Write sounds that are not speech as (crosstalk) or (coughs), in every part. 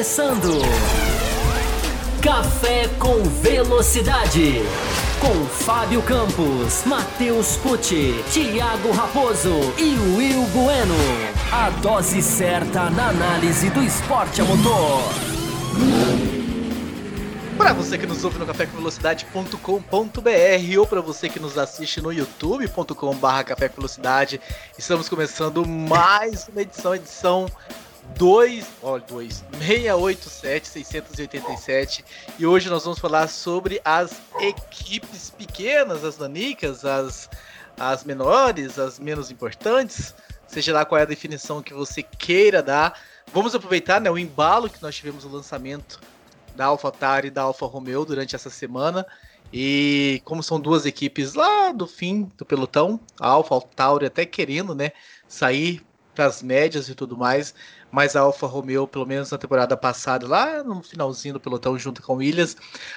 começando. Café com Velocidade. Com Fábio Campos, Matheus Pucci, Thiago Raposo e Will Bueno. A dose certa na análise do esporte a motor. Para você que nos ouve no cafécomvelocidade.com.br ou para você que nos assiste no youtube.com.br estamos começando mais uma edição, edição 2, olha, 2, 687, 687, e hoje nós vamos falar sobre as equipes pequenas, as nanicas, as, as menores, as menos importantes, seja lá qual é a definição que você queira dar. Vamos aproveitar né, o embalo que nós tivemos no lançamento da AlphaTauri e da Alfa Romeo durante essa semana. E como são duas equipes lá do fim do pelotão, a Alfa Tauri até querendo, né, sair para as médias e tudo mais, mas a Alfa Romeo, pelo menos na temporada passada, lá no finalzinho do pelotão junto com o Williams,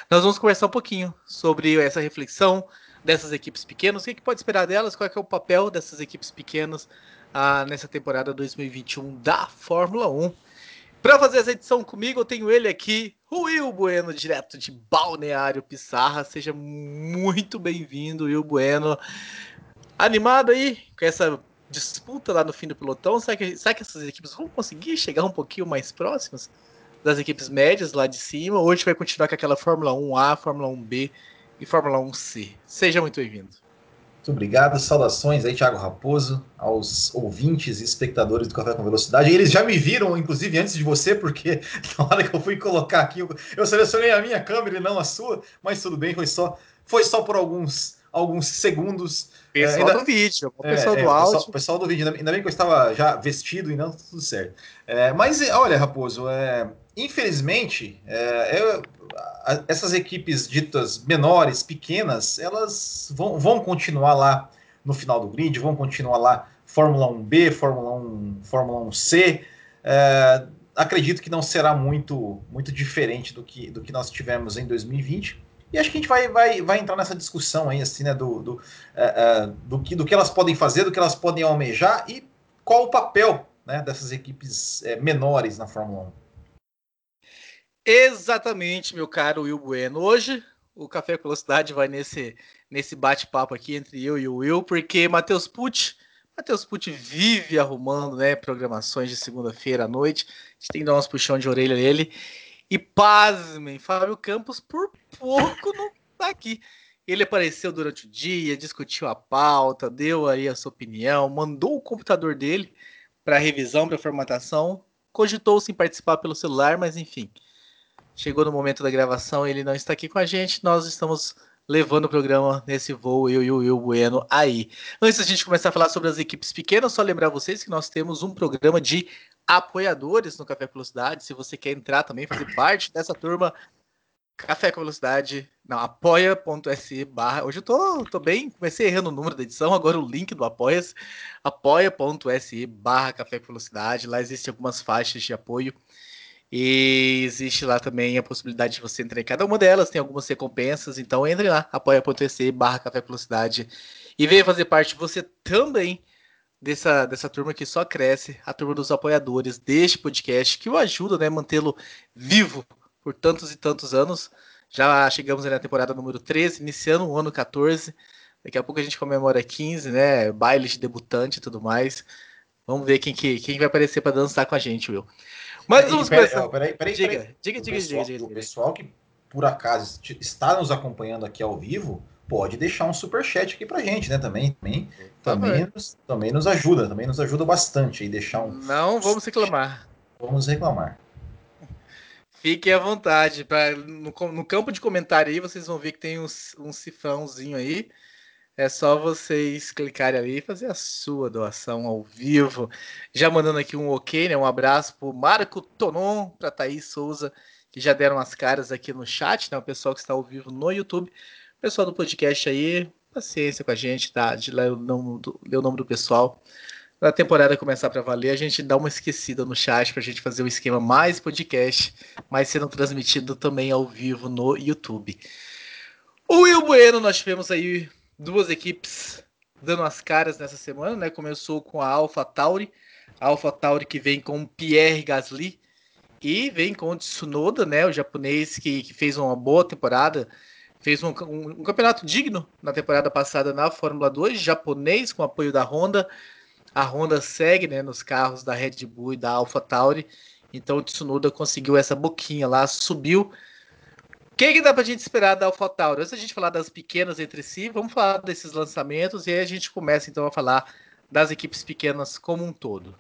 nós vamos conversar um pouquinho sobre essa reflexão dessas equipes pequenas, o que, que pode esperar delas, qual é, é o papel dessas equipes pequenas ah, nessa temporada 2021 da Fórmula 1. Para fazer essa edição comigo, eu tenho ele aqui, Will Bueno, direto de Balneário Pissarra. Seja muito bem-vindo, Will Bueno. Animado aí com essa disputa lá no fim do pelotão? Será que, será que essas equipes vão conseguir chegar um pouquinho mais próximas das equipes médias lá de cima? Ou a gente vai continuar com aquela Fórmula 1A, Fórmula 1B e Fórmula 1C? Seja muito bem-vindo. Muito obrigado, saudações aí, Thiago Raposo, aos ouvintes e espectadores do Café com Velocidade. Eles já me viram, inclusive, antes de você, porque (laughs) na hora que eu fui colocar aqui, eu selecionei a minha câmera e não a sua, mas tudo bem, foi só, foi só por alguns, alguns segundos. Pessoal é, ainda, do vídeo, o pessoal é, do é, áudio. Pessoal, pessoal, do vídeo, ainda bem que eu estava já vestido e não tudo certo. É, mas, olha, Raposo, é, infelizmente, é, eu, essas equipes ditas menores, pequenas, elas vão, vão continuar lá no final do grid, vão continuar lá Fórmula 1B, Fórmula 1, Fórmula 1C. É, acredito que não será muito, muito diferente do que, do que nós tivemos em 2020. E acho que a gente vai, vai, vai entrar nessa discussão aí, assim, né, do, do, é, é, do, que, do que elas podem fazer, do que elas podem almejar e qual o papel né, dessas equipes é, menores na Fórmula 1. Exatamente, meu caro Will Bueno. Hoje o Café com Velocidade vai nesse, nesse bate-papo aqui entre eu e o Will, porque Matheus Pucci, Matheus Pucci vive arrumando né, programações de segunda-feira à noite. A gente tem que dar umas puxão de orelha nele. E pasmem, Fábio Campos por pouco não tá aqui. Ele apareceu durante o dia, discutiu a pauta, deu aí a sua opinião, mandou o computador dele para revisão, para formatação, cogitou se participar pelo celular, mas enfim, Chegou no momento da gravação, ele não está aqui com a gente. Nós estamos levando o programa nesse voo, eu e o Will Bueno aí. Antes da gente começar a falar sobre as equipes pequenas, só lembrar vocês que nós temos um programa de apoiadores no Café com Velocidade. Se você quer entrar também, fazer parte dessa turma, Café com Velocidade, não, apoia.se barra. Hoje eu tô, tô bem, comecei errando o número da edição, agora o link do apoia-se, apoia.se barra Café com Velocidade. Lá existem algumas faixas de apoio e existe lá também a possibilidade de você entrar em cada uma delas, tem algumas recompensas, então entre lá, apoia.se barra Café Velocidade e venha fazer parte você também dessa, dessa turma que só cresce, a turma dos apoiadores deste podcast, que o ajuda né, a mantê-lo vivo por tantos e tantos anos. Já chegamos na temporada número 13, iniciando o ano 14. Daqui a pouco a gente comemora 15, né? Baile de debutante e tudo mais. Vamos ver quem, que, quem vai aparecer para dançar com a gente, Will. Mas vamos começar. Peraí, peraí, diga, diga, diga, diga, O pessoal que por acaso está nos acompanhando aqui ao vivo, pode deixar um super chat aqui pra gente, né? Também, também, também, nos, também nos ajuda, também nos ajuda bastante aí deixar um. Não vamos reclamar. Vamos reclamar. Fiquem à vontade. Pra, no, no campo de comentário aí, vocês vão ver que tem um, um cifrãozinho aí. É só vocês clicarem ali e fazer a sua doação ao vivo. Já mandando aqui um ok, né? Um abraço pro Marco Tonon, pra Thaís Souza, que já deram as caras aqui no chat, né? O pessoal que está ao vivo no YouTube. Pessoal do podcast aí, paciência com a gente, tá? De ler o nome do, ler o nome do pessoal. Na temporada começar para valer, a gente dá uma esquecida no chat para a gente fazer o esquema mais podcast, mas sendo transmitido também ao vivo no YouTube. O Will Bueno, nós tivemos aí duas equipes dando as caras nessa semana, né? Começou com a Alpha Tauri, Alpha Tauri que vem com Pierre Gasly E vem com o Tsunoda, né? O japonês que, que fez uma boa temporada, fez um, um, um, campeonato digno na temporada passada na Fórmula 2, japonês com apoio da Honda. A Honda segue né, nos carros da Red Bull e da AlphaTauri. Então o Tsunoda conseguiu essa boquinha lá, subiu. O que, que dá pra gente esperar da AlphaTauri? Antes da gente falar das pequenas entre si, vamos falar desses lançamentos e aí a gente começa então a falar das equipes pequenas como um todo.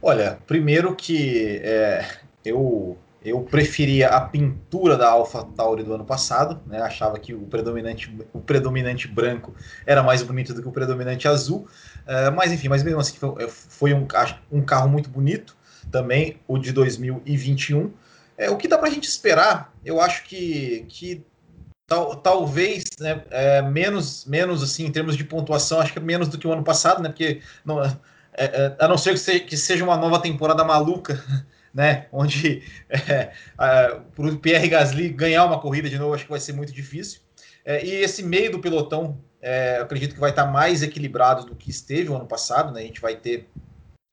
Olha, primeiro que é, eu eu preferia a pintura da Alpha Tauri do ano passado, né? Achava que o predominante, o predominante branco era mais bonito do que o predominante azul. Uh, mas enfim, mas mesmo assim foi, foi um, um, carro muito bonito também, o de 2021. É, o que dá para a gente esperar, eu acho que, que tal, talvez né, é, menos, menos assim em termos de pontuação, acho que é menos do que o ano passado, né? Porque não, é, é, a não ser que seja, que seja uma nova temporada maluca, (laughs) né? Onde (laughs) é, para o Pierre Gasly ganhar uma corrida de novo, acho que vai ser muito difícil. É, e esse meio do pelotão, é, acredito que vai estar mais equilibrado do que esteve o ano passado, né? A gente vai ter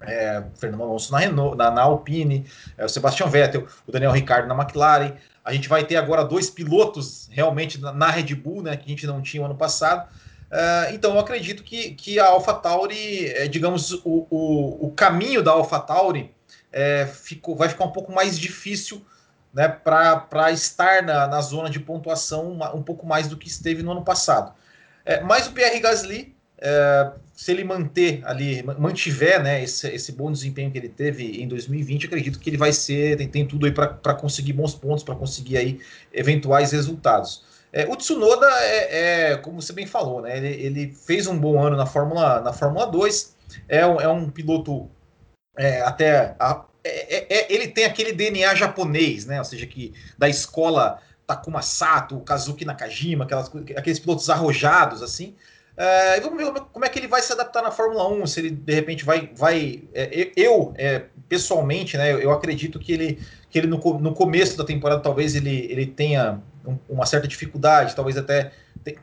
é, Fernando Alonso na, Renault, na, na Alpine, é, o Sebastian Vettel, o Daniel Ricciardo na McLaren. A gente vai ter agora dois pilotos realmente na, na Red Bull, né? Que a gente não tinha o ano passado. Uh, então eu acredito que, que a AlphaTauri, é, digamos, o, o, o, caminho da AlphaTauri é, ficou, vai ficar um pouco mais difícil né, para estar na, na zona de pontuação um, um pouco mais do que esteve no ano passado. É, mas o Pierre Gasly, é, se ele manter ali, mantiver né, esse, esse bom desempenho que ele teve em 2020, acredito que ele vai ser, tem, tem tudo aí para conseguir bons pontos, para conseguir aí eventuais resultados. É, o Tsunoda é, é, como você bem falou, né? Ele, ele, fez um bom ano na Fórmula, na Fórmula 2, é, é um piloto é, até. A, é, é, é, ele tem aquele DNA japonês, né? Ou seja, que da escola Takuma Sato, Kazuki Nakajima, aquelas, aqueles pilotos arrojados, assim. É, vamos ver como é que ele vai se adaptar na Fórmula 1, se ele de repente vai. vai é, eu, pessoalmente, né, eu acredito que ele, que ele no, no começo da temporada talvez ele, ele tenha um, uma certa dificuldade, talvez até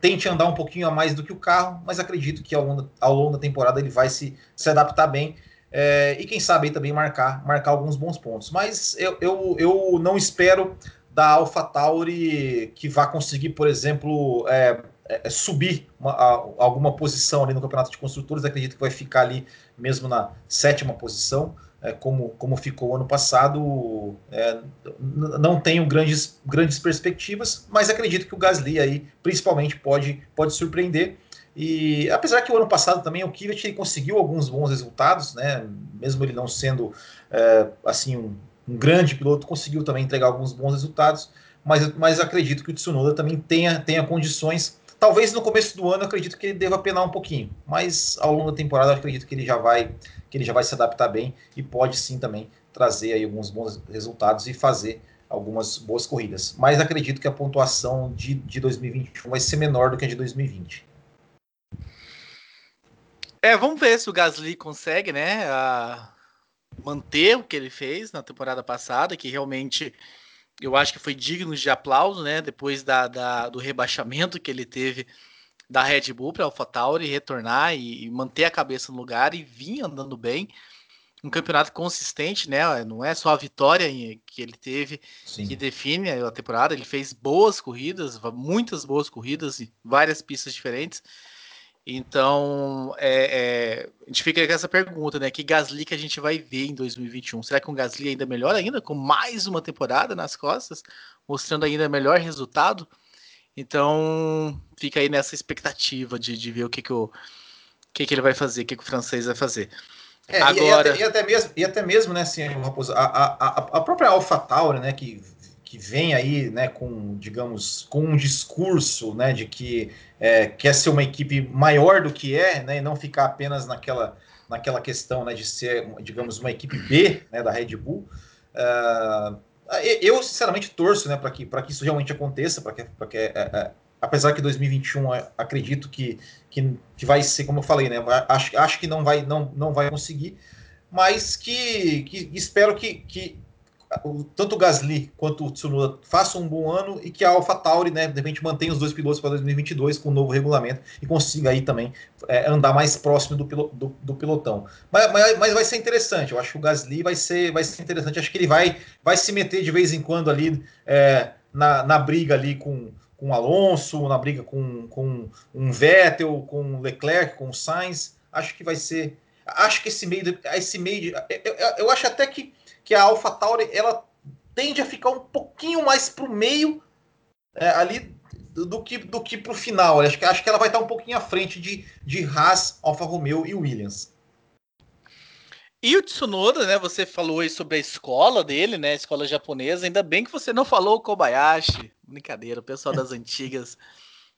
tente andar um pouquinho a mais do que o carro, mas acredito que ao longo, ao longo da temporada ele vai se, se adaptar bem. É, e quem sabe também marcar, marcar alguns bons pontos. Mas eu, eu, eu não espero da AlphaTauri que vá conseguir, por exemplo, é, é, subir uma, a, alguma posição ali no campeonato de construtores. Acredito que vai ficar ali mesmo na sétima posição é, como, como ficou ano passado, é, não tenho grandes, grandes perspectivas, mas acredito que o Gasly aí, principalmente, pode, pode surpreender. E apesar que o ano passado também o Kvyat conseguiu alguns bons resultados, né? Mesmo ele não sendo é, assim um, um, grande piloto, conseguiu também entregar alguns bons resultados. Mas, mas acredito que o Tsunoda também tenha, tenha condições. Talvez no começo do ano acredito que ele deva penar um pouquinho, mas ao longo da temporada acredito que ele já vai que ele já vai se adaptar bem e pode sim também trazer aí alguns bons resultados e fazer algumas boas corridas. Mas acredito que a pontuação de, de 2021 vai ser menor do que a de 2020. É, vamos ver se o Gasly consegue, né, manter o que ele fez na temporada passada, que realmente eu acho que foi digno de aplauso, né, depois da, da do rebaixamento que ele teve da Red Bull para AlphaTauri retornar e, e, manter a cabeça no lugar e vir andando bem. Um campeonato consistente, né? Não é só a vitória que ele teve Sim. que define a temporada. Ele fez boas corridas, muitas boas corridas e várias pistas diferentes. Então, é, é, a gente fica com essa pergunta, né? Que Gasly que a gente vai ver em 2021? Será que um Gasly ainda melhor ainda, com mais uma temporada nas costas, mostrando ainda melhor resultado? Então, fica aí nessa expectativa de, de ver o que, que, o, que, que ele vai fazer, o que, que o francês vai fazer. É, Agora... e, e, até, e, até, mesmo, e até mesmo, né, assim, Raposo, a, a, a própria AlphaTauri, né, que, que vem aí, né, com, digamos, com um discurso, né, de que é, quer ser uma equipe maior do que é, né, e não ficar apenas naquela, naquela questão, né, de ser, digamos, uma equipe B, né, da Red Bull, uh, eu, sinceramente, torço né, para que, que isso realmente aconteça, para que, pra que é, é, apesar que 2021 é, acredito que, que, que, vai ser, como eu falei, né, acho, acho que não vai, não, não vai conseguir, mas que, que espero que, que tanto o Gasly quanto o Tsunoda façam um bom ano e que a AlphaTauri, né, de repente mantenha os dois pilotos para 2022 com o um novo regulamento e consiga aí também é, andar mais próximo do, do, do pilotão. Mas, mas, mas, vai ser interessante, eu acho que o Gasly vai ser, vai ser interessante, acho que ele vai, vai se meter de vez em quando ali é, na, na briga ali com com Alonso, na briga com, com um Vettel, com Leclerc, com Sainz, acho que vai ser, acho que esse meio, esse meio, eu, eu, eu acho até que que a AlphaTauri ela tende a ficar um pouquinho mais para o meio é, ali do que do que para o final. Acho que, acho que ela vai estar um pouquinho à frente de, de Haas, Alfa Romeo e Williams. E o Tsunoda, né? Você falou aí sobre a escola dele, né? A escola japonesa. Ainda bem que você não falou o Kobayashi. Brincadeira, o pessoal das antigas.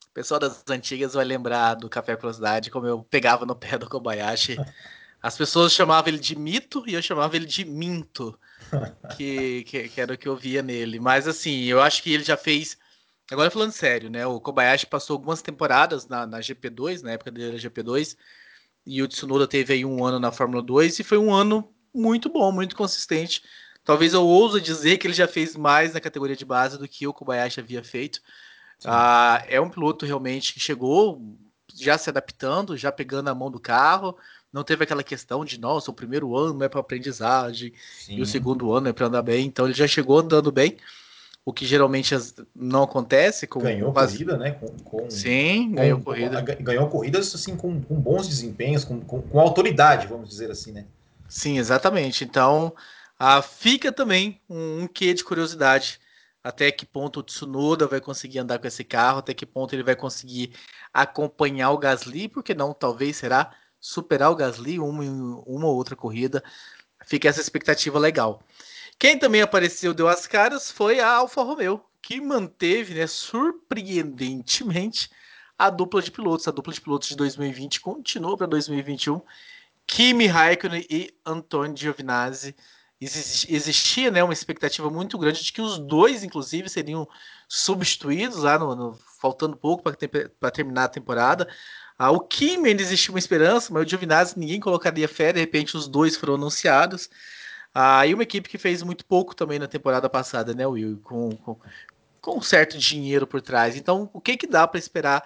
O pessoal das antigas vai lembrar do Café Velocidade, como eu pegava no pé do Kobayashi as pessoas chamavam ele de mito e eu chamava ele de minto, (laughs) que, que, que, era o que eu via nele. Mas assim, eu acho que ele já fez. Agora falando sério, né? O Kobayashi passou algumas temporadas na, na GP2, na época dele era GP2, e o Tsunoda teve aí um ano na Fórmula 2 e foi um ano muito bom, muito consistente. Talvez eu ouse dizer que ele já fez mais na categoria de base do que o Kobayashi havia feito. Ah, é um piloto realmente que chegou já se adaptando, já pegando a mão do carro não teve aquela questão de, nossa, o primeiro ano é para aprendizagem Sim. e o segundo ano é para andar bem. Então ele já chegou andando bem, o que geralmente não acontece. Com, ganhou com corrida, né? Com, com Sim, com, ganhou corrida. Ganhou corridas assim, com, com bons desempenhos, com, com, autoridade, vamos dizer assim, né? Sim, exatamente. Então ah, fica também um, um quê de curiosidade até que ponto o Tsunoda vai conseguir andar com esse carro, até que ponto ele vai conseguir acompanhar o Gasly, porque não, talvez será superar o Gasly uma, uma ou outra corrida. Fica essa expectativa legal. Quem também apareceu, deu as caras, foi a Alfa Romeo, que manteve, né, surpreendentemente, a dupla de pilotos. A dupla de pilotos de 2020 continuou para 2021. Kimi Raikkonen e Antonio Giovinazzi. Existia né, uma expectativa muito grande de que os dois, inclusive, seriam substituídos lá no, no faltando pouco para terminar a temporada. Ah, o Kimi ainda existia uma esperança, mas o Giovinazzi ninguém colocaria fé, de repente os dois foram anunciados. Ah, e uma equipe que fez muito pouco também na temporada passada, né, Will? Com, com, com um certo dinheiro por trás. Então, o que, que dá para esperar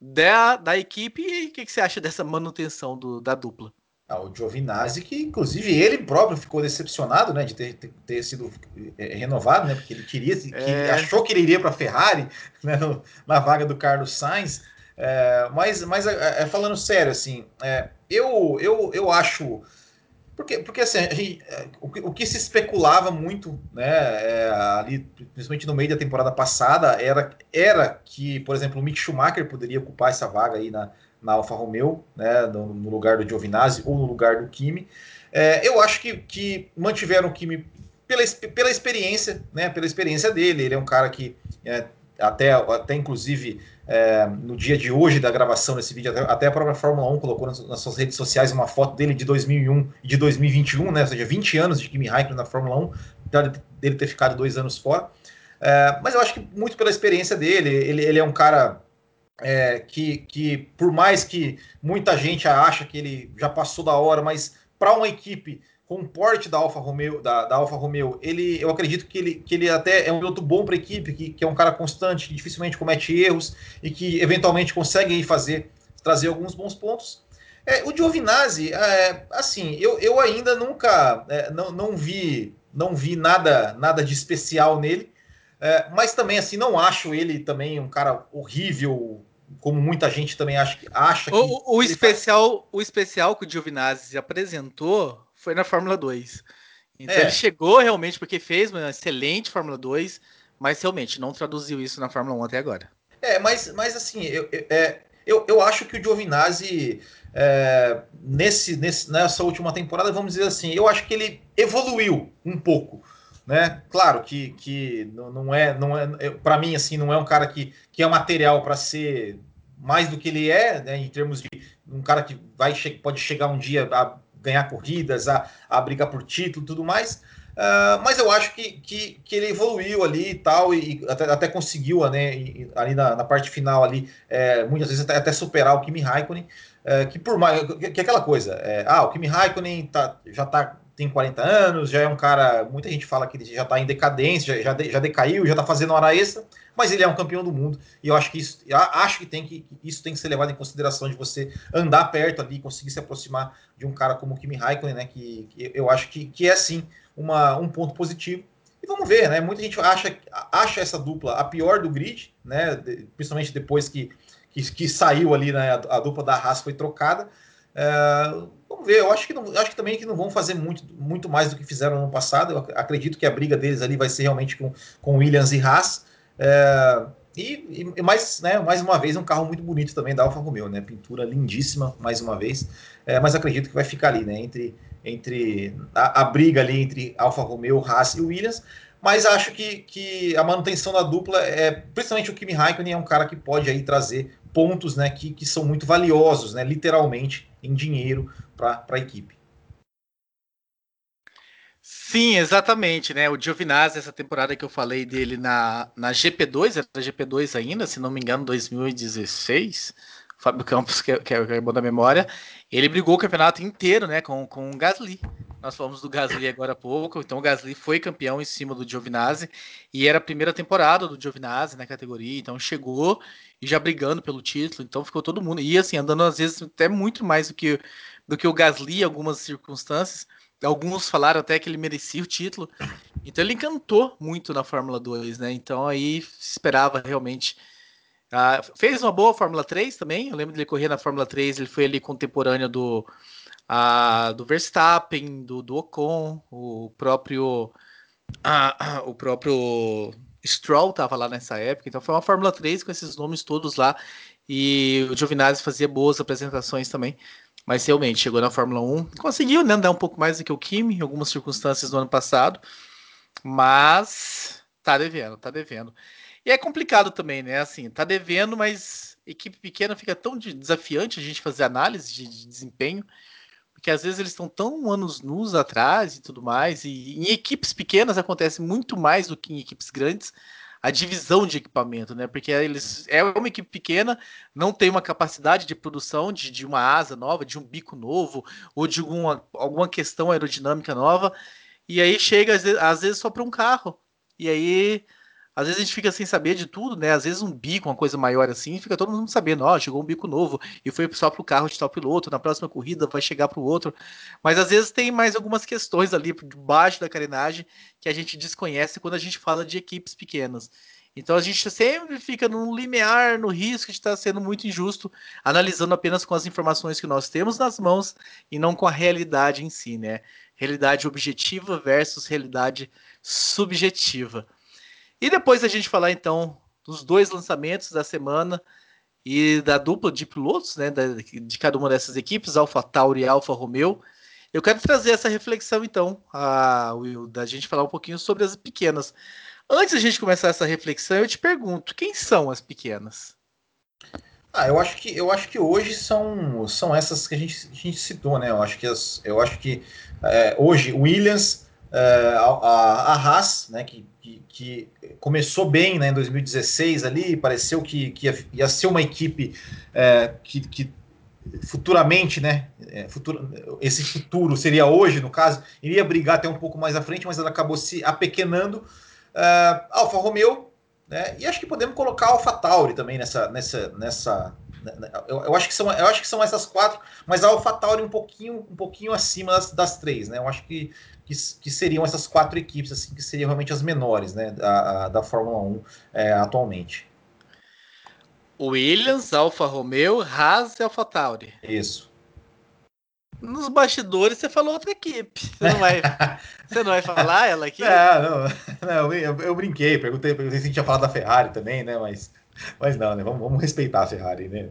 da, da equipe e o que, que você acha dessa manutenção do, da dupla? Ah, o Giovinazzi, que inclusive ele próprio ficou decepcionado, né, de ter, ter, ter sido é, renovado, né, porque ele queria, que é... achou que ele iria para a Ferrari, né, no, na vaga do Carlos Sainz, é, mas, mas é, é, falando sério, assim, é, eu, eu, eu acho. Porque, porque assim, gente, é, o, que, o, que, se especulava muito, né, é, ali, principalmente no meio da temporada passada, era, era que, por exemplo, o Mick Schumacher poderia ocupar essa vaga aí na, na Alfa Romeo, né, no, no lugar do Giovinazzi ou no lugar do Kimi. Eu acho que, que mantiveram o Kimi pela, pela experiência, né, pela experiência dele. Ele é um cara que é, até, até inclusive é, no dia de hoje da gravação desse vídeo, até, até, a própria Fórmula 1 colocou nas, nas, suas redes sociais uma foto dele de 2001 e de 2021, né, ou seja, 20 anos de Kimi Raikkonen na Fórmula 1, dele ter ficado dois anos fora. É, mas eu acho que muito pela experiência dele, ele, ele é um cara é, que, que, por mais que muita gente acha que ele já passou da hora, mas para uma equipe com o porte da Alfa Romeo, da, da Alfa Romeo, ele, eu acredito que ele, que ele até é um piloto bom para a equipe, que, que é um cara constante, que dificilmente comete erros e que eventualmente consegue fazer, trazer alguns bons pontos. É, o Giovinazzi, é, assim, eu, eu ainda nunca é, não, não vi não vi nada nada de especial nele, é, mas também assim não acho ele também um cara horrível como muita gente também acha, acha que o, o especial faz... o especial que o Giovinazzi apresentou foi na Fórmula 2. Então é. ele chegou realmente porque fez uma excelente Fórmula 2, mas realmente não traduziu isso na Fórmula 1 até agora. É, mas, mas assim, eu, eu, é, eu, eu acho que o Giovinazzi, é, nesse, nesse, nessa última temporada, vamos dizer assim, eu acho que ele evoluiu um pouco. Né? Claro que, que não é, não é para mim assim, não é um cara que, que é material para ser mais do que ele é, né, em termos de um cara que vai pode chegar um dia a ganhar corridas, a, a brigar por título e tudo mais. Uh, mas eu acho que, que, que, ele evoluiu ali e tal, e, até, até, conseguiu, né, ali na, na, parte final ali, é, muitas vezes até, até, superar o Kimi Raikkonen, é, que por mais, que, que é aquela coisa, é, ah, o Kimi Raikkonen tá, já está tem 40 anos, já é um cara. Muita gente fala que ele já está em decadência, já, já, já decaiu, já está fazendo hora extra, mas ele é um campeão do mundo. E eu acho que isso, acho que tem que isso tem que ser levado em consideração de você andar perto ali, conseguir se aproximar de um cara como o Kimi Raikkonen, né? Que, que eu acho que, que é sim uma, um ponto positivo. E vamos ver, né? Muita gente acha, acha essa dupla a pior do grid, né? Principalmente depois que, que, que saiu ali, né? A, a, dupla da Haas foi trocada. É, vamos ver, eu acho que, não, acho que também que não vão fazer muito, muito mais do que fizeram no passado. Eu acredito que a briga deles ali vai ser realmente com, com Williams e Haas. É, e, e, mais, né, mais uma vez, um carro muito bonito também da Alfa Romeo, né? Pintura lindíssima, mais uma vez. É, mas acredito que vai ficar ali, né? Entre, entre a, a, briga ali entre Alfa Romeo, Haas e Williams. Mas acho que, que a manutenção da dupla é, principalmente o Kimi Raikkonen é um cara que pode aí trazer pontos, né, que, que são muito valiosos, né, literalmente em dinheiro para a equipe. Sim, exatamente, né? O Giovinazzi, essa temporada que eu falei dele na, na GP2, era GP2 ainda, se não me engano, 2016, Fábio Campos, que, é, que é bom da memória, ele brigou o campeonato inteiro, né, com, com o Gasly. Nós falamos do Gasly agora há pouco, então o Gasly foi campeão em cima do Giovinazzi, e era a primeira temporada do Giovinazzi na categoria, então chegou e já brigando pelo título, então ficou todo mundo, e assim, andando às vezes até muito mais do que, do que o Gasly em algumas circunstâncias, alguns falaram até que ele merecia o título, então ele encantou muito na Fórmula 2, né, então aí esperava realmente ah, fez uma boa Fórmula 3 também. Eu lembro dele correr na Fórmula 3, ele foi ali contemporâneo do, ah, do Verstappen, do, do Ocon, o próprio. Ah, (coughs) o próprio Stroll estava lá nessa época, então foi uma Fórmula 3 com esses nomes todos lá. E o Giovinazzi fazia boas apresentações também. Mas realmente chegou na Fórmula 1, conseguiu né, andar um pouco mais do que o Kimi em algumas circunstâncias do ano passado, mas tá devendo, tá devendo. E é complicado também, né? Assim, tá devendo, mas equipe pequena fica tão desafiante a gente fazer análise de, de desempenho, porque às vezes eles estão tão anos nus atrás e tudo mais, e em equipes pequenas acontece muito mais do que em equipes grandes a divisão de equipamento, né? Porque eles é uma equipe pequena, não tem uma capacidade de produção de, de uma asa nova, de um bico novo, ou de alguma, alguma questão aerodinâmica nova, e aí chega às vezes, às vezes só para um carro. E aí às vezes a gente fica sem saber de tudo, né? Às vezes um bico, uma coisa maior assim, fica todo mundo sabendo, ó, oh, chegou um bico novo e foi só para o carro de tal piloto, na próxima corrida vai chegar para o outro. Mas às vezes tem mais algumas questões ali debaixo da carenagem que a gente desconhece quando a gente fala de equipes pequenas. Então a gente sempre fica num limiar, no risco de estar sendo muito injusto, analisando apenas com as informações que nós temos nas mãos e não com a realidade em si, né? Realidade objetiva versus realidade subjetiva. E depois a gente falar então dos dois lançamentos da semana e da dupla de pilotos, né, de cada uma dessas equipes, Alfa Tauri e Alfa Romeo. Eu quero trazer essa reflexão então, a, Will, da gente falar um pouquinho sobre as pequenas. Antes da gente começar essa reflexão, eu te pergunto, quem são as pequenas? Ah, eu acho que eu acho que hoje são, são essas que a gente, a gente citou, né? Eu acho que as, eu acho que é, hoje Williams, é, a, a Haas, né, que, que, que, começou bem né, em 2016 ali, pareceu que, que ia, ia ser uma equipe é, que, que, futuramente, né, é, futuro, esse futuro seria hoje, no caso, iria brigar até um pouco mais à frente, mas ela acabou se apequenando. Uh, Alfa Romeo, né, e acho que podemos colocar Alfa Tauri também nessa, nessa, nessa eu, eu, acho que são, eu acho que são essas quatro, mas a AlphaTauri um pouquinho, um pouquinho acima das, das três, né? Eu acho que, que, que, seriam essas quatro equipes, assim, que seriam realmente as menores, né, da, da Fórmula 1 é, atualmente. Williams, Alfa Romeo, Haas e AlphaTauri. Isso. Nos bastidores você falou outra equipe. Você não vai, (laughs) você não vai falar ela aqui? É, não, não eu, eu, brinquei, perguntei, perguntei se a gente tinha falado da Ferrari também, né? Mas mas não, né? Vamos, vamos respeitar a Ferrari, né?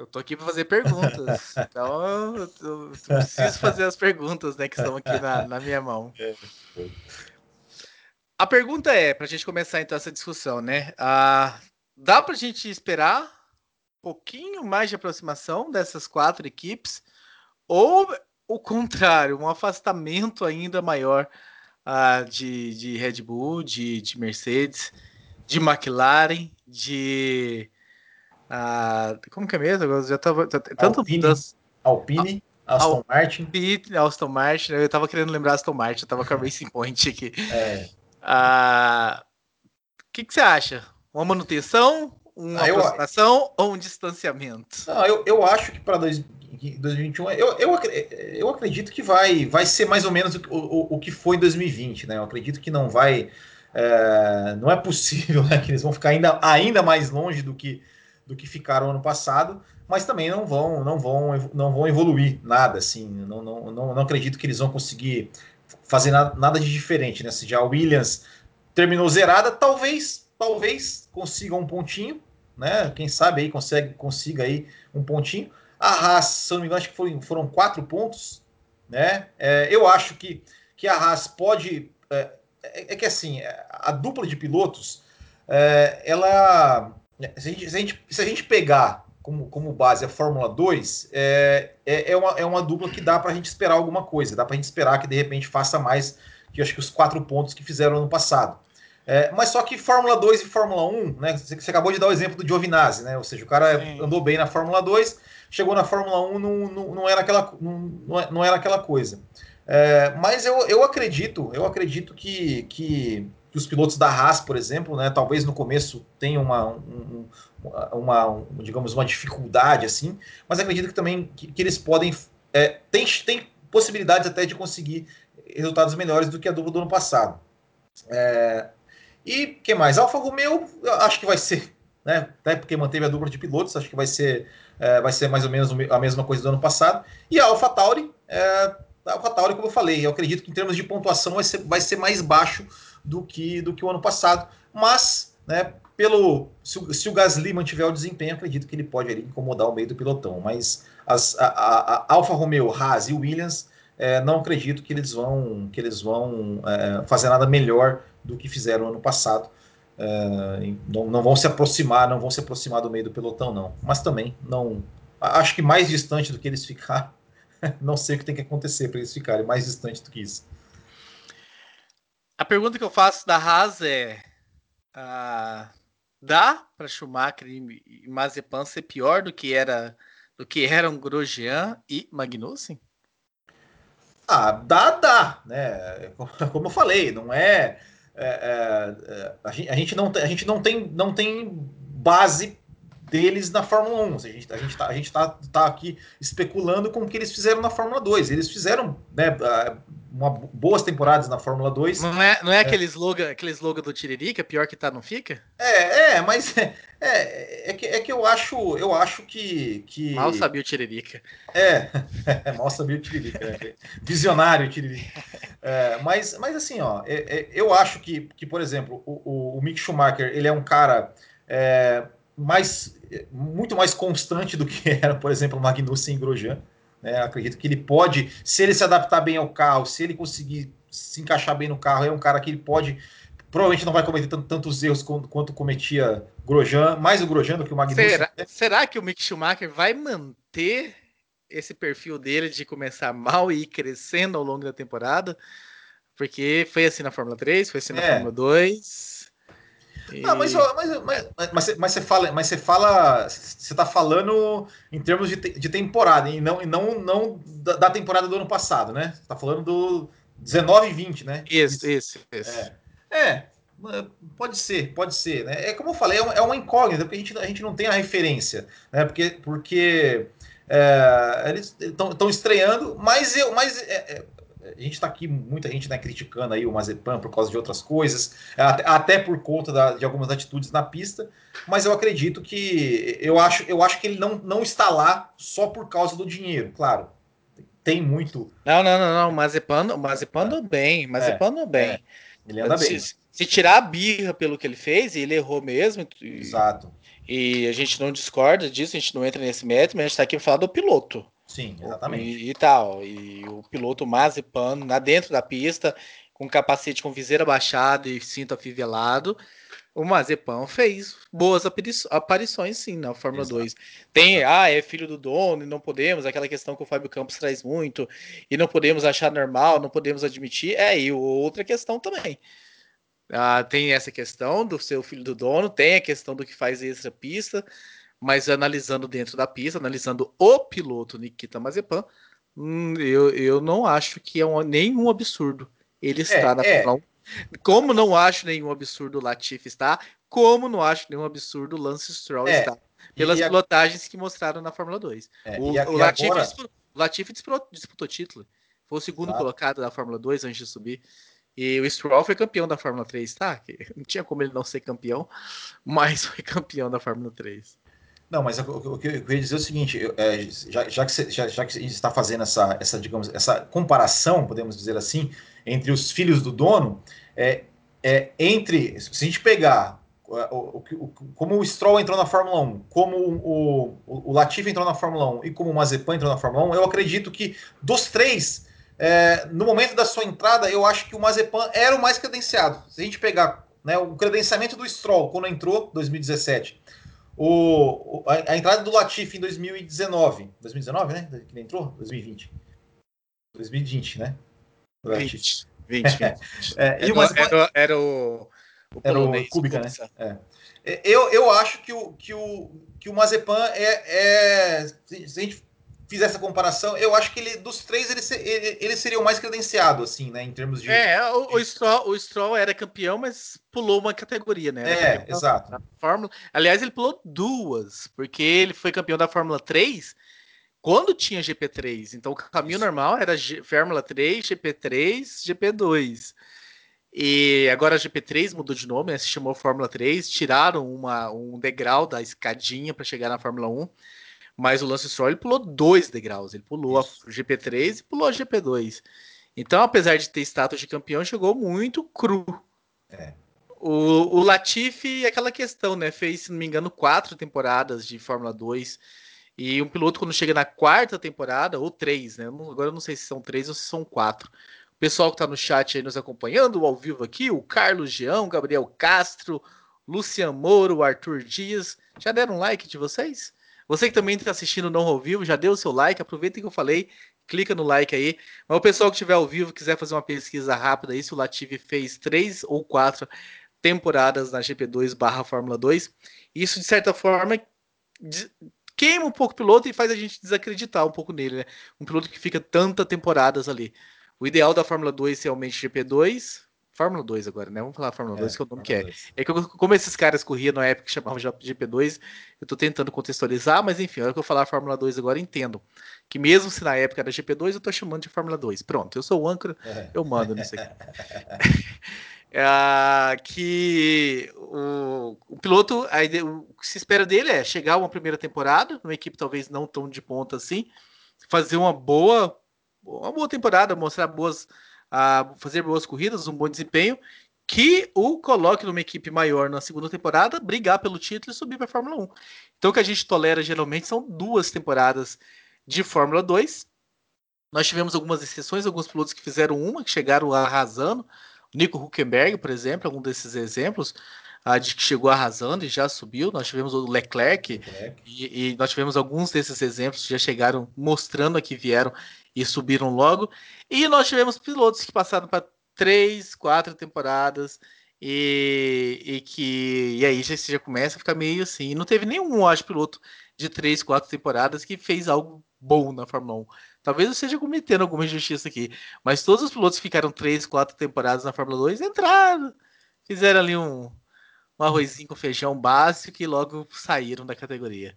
Eu tô aqui para fazer perguntas. (laughs) Então eu, eu, preciso fazer as perguntas, né, que estão aqui na, na minha mão. É, a pergunta é, para a gente começar então essa discussão, né? Ah, dá para a gente esperar um pouquinho mais de aproximação dessas quatro equipes? Ou o contrário, um afastamento ainda maior ah, de, de Red Bull, de, de Mercedes? De McLaren, de. Uh, como que é mesmo? Eu já tava. Tanto Alpine. Das, Alpine. Aston Martin. Pit, Aston Martin. Eu tava querendo lembrar Aston Martin, eu tava com a Racing Point aqui. É. Ah, o que, que você acha? Uma manutenção, uma ah, aproximação ou um distanciamento? Não, eu, eu acho que para 2021, eu, eu, eu acredito que vai, vai ser mais ou menos o, o, o que foi em 2020, né? Eu acredito que não vai. É, não é possível (laughs) né, que eles vão ficar ainda, ainda mais longe do que, do que ficaram ano passado, mas também não vão não vão não vão evoluir nada assim. Não, não, não, não acredito que eles vão conseguir fazer nada, nada de diferente, né? Se já a Williams terminou zerada, talvez talvez consiga um pontinho, né? Quem sabe aí consegue consiga aí um pontinho. A Haas, se não me engano, acho que foram, foram quatro pontos, né? É, eu acho que, que a Haas pode. É, é, é que assim, a dupla de pilotos, é, ela. Se a, gente, se, a gente, se a gente pegar como, como base a Fórmula 2, é, é, é, uma, é uma dupla que dá para a gente esperar alguma coisa, dá para a gente esperar que de repente faça mais que acho que os quatro pontos que fizeram ano passado. É, mas só que Fórmula 2 e Fórmula 1, né? Você, você, acabou de dar o exemplo do Giovinazzi, né? Ou seja, o cara Sim. andou bem na Fórmula 2, chegou na Fórmula 1, não, não, não, era, aquela, não, não era aquela coisa. É, mas eu, eu acredito, eu acredito que, que, que, os pilotos da Haas, por exemplo, né, talvez no começo tenham uma, um, uma, digamos, uma dificuldade assim, mas acredito que também que, que eles podem é, tem, tem possibilidades até de conseguir resultados melhores do que a dupla do ano passado. É, e que mais? Alfa Romeo, acho que vai ser, né? Até porque manteve a dupla de pilotos, acho que vai ser, é, vai ser mais ou menos a mesma coisa do ano passado. E a Alfa Tauri, é, a Alfa Tauri, como eu falei, eu acredito que em termos de pontuação vai ser, vai ser mais baixo do que, do que o ano passado. Mas, né, pelo se o, se o Gasly mantiver o desempenho, acredito que ele pode ali, incomodar o meio do pilotão. Mas as, a, a, a Alfa Romeo, Haas e Williams, é, não acredito que eles vão que eles vão é, fazer nada melhor do que fizeram ano passado. É, não, não, vão se aproximar, não vão se aproximar do meio do pelotão, não. Mas também não. Acho que mais distante do que eles ficaram. (laughs) não sei o que tem que acontecer para eles ficarem mais distante do que isso. A pergunta que eu faço da Haas é: uh, dá para Schumacher e Mazepan ser pior do que era do que eram Grosjean e Magnussen? Ah, dá, dá, né? (laughs) Como eu falei, não é, é, é, é a, gente, a, gente, não, a gente não tem, não tem base deles na Fórmula 1. A gente, a gente, tá, a gente tá, tá aqui especulando com o que eles fizeram na Fórmula 2. Eles fizeram né, uma, boas temporadas na Fórmula 2. Não é, não é, é. Aquele, slogan, aquele slogan do Tiririca, pior que tá, não fica? É, é, mas é, é, é, que, é que eu acho, eu acho que, que... Mal sabia o Tiririca. É, é (laughs) mal sabia o Tiririca. Né? Visionário o Tiririca. É, mas, mas assim, ó, é, é, eu acho que, que por exemplo, o, o, o Mick Schumacher, ele é um cara mais, muito mais constante do que (laughs) era, por exemplo, o Magnussen e Grosjean. Né? Acredito que ele pode, se ele se adaptar bem ao carro, se ele conseguir se encaixar bem no carro, é um cara que ele pode. Provavelmente não vai cometer tantos erros quanto, quanto cometia Grosjean, mais o Grosjean do que o Magnussen. Será, será que o Mick Schumacher vai manter esse perfil dele de começar mal e ir crescendo ao longo da temporada? Porque foi assim na Fórmula 3, foi assim na é. Fórmula 2. E... Não, mas, mas, mas, mas, mas, você fala, mas você fala, você tá falando em termos de, de temporada, e não, e não, não da, da temporada do ano passado, né? Você tá falando do 19 e 20, né? Isso, isso, isso. É. é. Pode ser, pode ser. Né? É como eu falei, é uma, é uma incógnita, porque a gente, a gente não tem a referência, né? Porque, porque é, eles estão estreando, mas eu, mas é, é a gente está aqui, muita gente né, criticando aí o Mazepan por causa de outras coisas, até, até por conta da, de algumas atitudes na pista, mas eu acredito que eu acho, eu acho que ele não, não está lá só por causa do dinheiro, claro. Tem muito. Não, não, não, não. Mazepan, Mazepan andou bem, Mazepan andou bem. É, ele anda bem. Se, se, tirar a birra pelo que ele fez, ele errou mesmo. Exato. E a gente não discorda disso, a gente não entra nesse método, mas a gente está aqui para falar do piloto. Sim, exatamente. E, e, tal. E o piloto Mazepan lá dentro da pista, com capacete com viseira baixada e cinto afivelado. O Mazepan fez boas aparições, sim, na Fórmula Exato. 2. Tem, ah, é filho do dono e não podemos, aquela questão que o Fábio Campos traz muito, e não podemos achar normal, não podemos admitir. É, e outra questão também. Ah, tem essa questão do seu filho do dono, tem a questão do que faz extra pista mas analisando dentro da pista, analisando o piloto Nikita Mazepan, Hum, eu, eu não acho que é um, nenhum absurdo ele É, na é. Fórmula 1. Como não acho nenhum absurdo o Latifi estar, como não acho nenhum absurdo o Lance Stroll É, estar. Pelas e a- pilotagens que mostraram na Fórmula 2. É, o, o Latifi, agora, disputou, o Latifi disputou, disputou título. Foi o segundo colocado da Fórmula 2 antes de subir. E o Stroll foi campeão da Fórmula 3, tá? (laughs) Não tinha como ele não ser campeão, mas foi campeão da Fórmula 3. Não, mas o, que eu queria dizer é o seguinte, é, já, já que você, já, já que a gente está fazendo essa, essa, digamos, essa comparação, podemos dizer assim, entre os filhos do dono, é, é entre, se a gente pegar o, o, o- como o Stroll entrou na Fórmula 1, como o, o, Latifi entrou na Fórmula 1 e como o Mazepin entrou na Fórmula 1, eu acredito que dos três, é, no momento da sua entrada, eu acho que o Mazepin era o mais credenciado. Se a gente pegar né, o credenciamento do Stroll quando entrou, 2017, o, a, a entrada do Latifi em 2019. 2019, né? Que ele entrou? 2020. 2020, né? O Latifi. 20, 20, 20. É, e Era, o Mazepin- era, era o, o Era o Kubica, né? Kubica. É. Eu, eu acho que o, que o, que o Mazepin é, é. Se a gente fizer essa comparação, eu acho que ele, dos três, ele, ele, ele seria o mais credenciado, assim, né? Em termos de. É, o, o, Stroll, o Stroll era campeão, mas pulou uma categoria, né? Era É, campeão exato. da Fórmula. Aliás, ele pulou duas, porque ele foi campeão da Fórmula 3 quando tinha GP3. Então o caminho Isso. normal era G- Fórmula 3, GP3, GP2. E agora a GP3 mudou de nome, né, se chamou Fórmula 3, tiraram uma, um degrau da escadinha para chegar na Fórmula 1. Mas o Lance Stroll ele pulou dois degraus. Ele pulou Isso. a GP3 e pulou a GP2. Então, apesar de ter status de campeão, chegou muito cru. É. O, o Latifi, aquela questão, né? Fez, se não me engano, quatro temporadas de Fórmula 2. E um piloto, quando chega na quarta temporada, ou três, né? Agora eu não sei se são três ou se são quatro. O pessoal que está no chat aí nos acompanhando, ao vivo aqui, o Carlos Geão, Gabriel Castro, Lucian Moro, Arthur Dias. Já deram um like de vocês? Você que também está assistindo não ao vivo, já deu o seu like, aproveita que eu falei, clica no like aí. Mas o pessoal que estiver ao vivo, quiser fazer uma pesquisa rápida aí, se o Latifi fez três ou quatro temporadas na GP2 barra Fórmula 2, isso de certa forma queima um pouco o piloto e faz a gente desacreditar um pouco nele, né? Um piloto que fica tantas temporadas ali. O ideal da Fórmula 2 realmente GP2, Fórmula 2 agora, né? Vamos falar Fórmula 2, que é o nome que é. É que eu- como esses caras corriam na época que chamavam já GP2, eu tô tentando contextualizar, mas enfim, a hora que eu falar Fórmula 2 agora, entendo. Que mesmo se na época era GP2, eu tô chamando de Fórmula 2. Pronto, eu sou o âncora, É. eu mando nisso aqui. É, (laughs) (laughs) que o, o piloto, a o que se espera dele é chegar uma primeira temporada, numa equipe talvez não tão de ponta assim, fazer uma boa, uma boa temporada, mostrar boas, ah, fazer boas corridas, um bom desempenho, que o coloque numa equipe maior na segunda temporada, brigar pelo título e subir para a Fórmula 1. Então o que a gente tolera geralmente são duas temporadas de Fórmula 2. Nós tivemos algumas exceções, alguns pilotos que fizeram uma, que chegaram arrasando. O Nico Huckenberg, por exemplo, algum desses exemplos, ah, de que chegou arrasando e já subiu. Nós tivemos o Leclerc, Leclerc. e, e nós tivemos alguns desses exemplos que já chegaram mostrando a que vieram e subiram logo. E nós tivemos pilotos que passaram para três, quatro temporadas e, e que e aí já, já começa a ficar meio assim. Não teve nenhum, acho, piloto de três, quatro temporadas que fez algo bom na Fórmula 1. Talvez eu esteja cometendo alguma injustiça aqui, mas todos os pilotos que ficaram três, quatro temporadas na Fórmula 2 entraram, fizeram ali um, um arrozinho com feijão básico e logo saíram da categoria.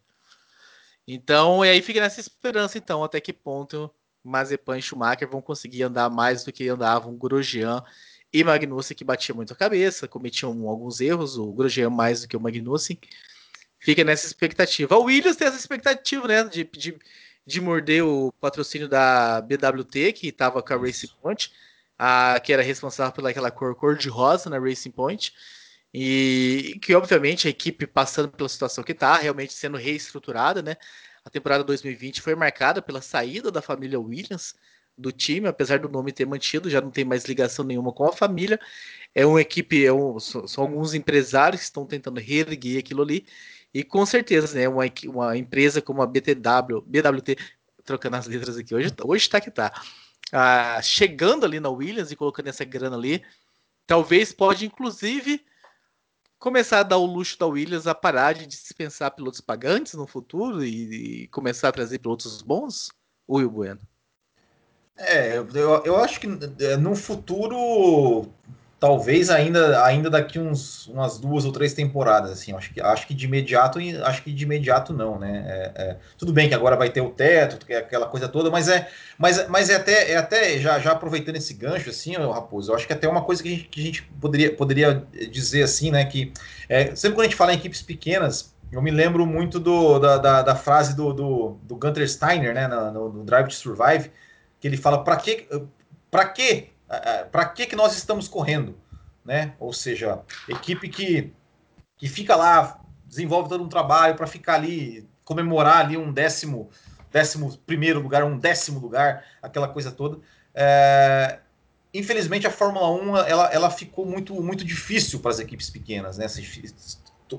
Então, e aí fica nessa esperança, então, até que ponto Mazepan e Schumacher vão conseguir andar mais do que andavam Grosjean e Magnussen, que batiam muito a cabeça, cometiam alguns erros, o Grosjean mais do que o Magnussen. Fica nessa expectativa. O Williams tem essa expectativa, né, de, de, de morder o patrocínio da BWT, que estava com a Racing Point, a, que era responsável pelaquela cor cor-de-rosa na Racing Point. E que, obviamente, a equipe passando pela situação que está, realmente sendo reestruturada, né? A temporada 2020 foi marcada pela saída da família Williams do time, apesar do nome ter mantido, já não tem mais ligação nenhuma com a família. É uma equipe, é um, são, são alguns empresários que estão tentando reerguer aquilo ali. E com certeza, né? Uma, uma empresa como a BTW, BWT, trocando as letras aqui, hoje, hoje tá que tá. Ah, chegando ali na Williams e colocando essa grana ali, talvez pode, inclusive começar a dar o luxo da Williams a parar de dispensar pilotos pagantes no futuro e, e começar a trazer pilotos bons? Will Bueno. É, eu, eu acho que é, no futuro talvez ainda, ainda daqui uns, umas duas ou três temporadas, assim, acho que, acho que de imediato, acho que de imediato não, né? É, é, tudo bem que agora vai ter o teto, é aquela coisa toda, mas é, mas, mas é até, é até já, já aproveitando esse gancho, assim, Raposo, eu acho que até uma coisa que a gente, que a gente poderia, poderia dizer, assim, né, que é, sempre quando a gente fala em equipes pequenas, eu me lembro muito do, da, da, da frase do, do, do Gunter Steiner, né, no, no Drive to Survive, que ele fala, para que, para que para que, que nós estamos correndo? Né? Ou seja, equipe que, que fica lá, desenvolve todo um trabalho para ficar ali, comemorar ali um décimo, décimo primeiro lugar, um décimo lugar, aquela coisa toda. É, infelizmente a Fórmula 1 ela, ela ficou muito, muito difícil para as equipes pequenas, né?